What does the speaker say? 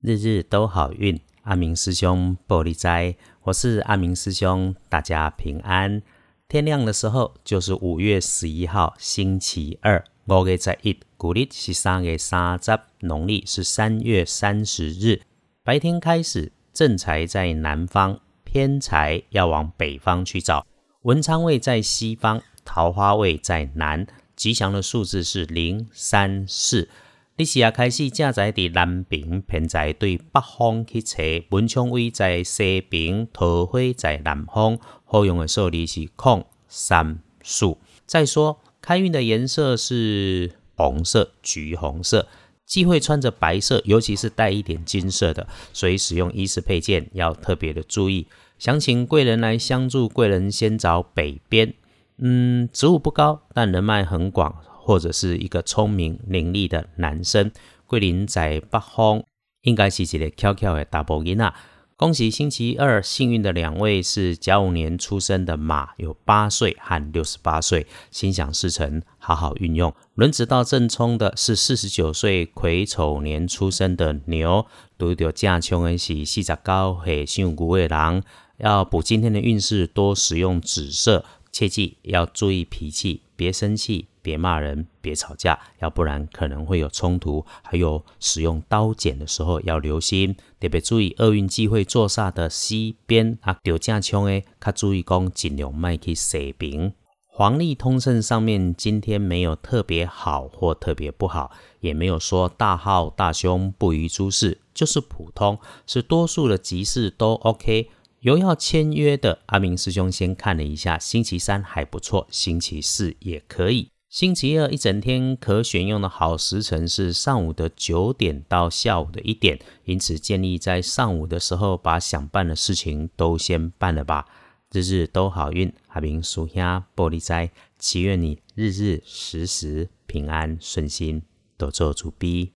日日都好运，阿明师兄玻璃斋，我是阿明师兄，大家平安。天亮的时候就是五月十一号，星期二。五月十一，古历是三月三十，农历是三月三十日。白天开始，正财在南方，偏财要往北方去找。文昌位在西方，桃花位在南。吉祥的数字是零、三、四。你是也开始正在伫南边，偏在对北方去找文昌位在西边，桃花在南方，好用的数字是空三数。再说开运的颜色是红色、橘红色，忌讳穿着白色，尤其是带一点金色的，所以使用衣饰配件要特别的注意。想请贵人来相助，贵人先找北边。嗯，职务不高，但人脉很广。或者是一个聪明伶俐的男生，桂林在北方，应该是一个巧巧的大波音啊！恭喜星期二幸运的两位是甲午年出生的马，有八岁和六十八岁，心想事成，好好运用。轮子到正冲的是四十九岁癸丑年出生的牛，拄到正冲的是四十九岁属牛的人，要补今天的运势，多使用紫色，切记要注意脾气，别生气。别骂人，别吵架，要不然可能会有冲突。还有使用刀剪的时候要留心，特别注意厄运忌讳坐煞的西边啊，丢架枪诶，卡注意讲尽量卖去西边。黄历通胜上面今天没有特别好或特别不好，也没有说大号大凶不宜诸事，就是普通，是多数的吉事都 OK。有要签约的阿明师兄先看了一下，星期三还不错，星期四也可以。星期二一整天可选用的好时辰是上午的九点到下午的一点，因此建议在上午的时候把想办的事情都先办了吧。日日都好运，阿明属下玻璃斋，祈愿你日日时时平安顺心，多做主逼。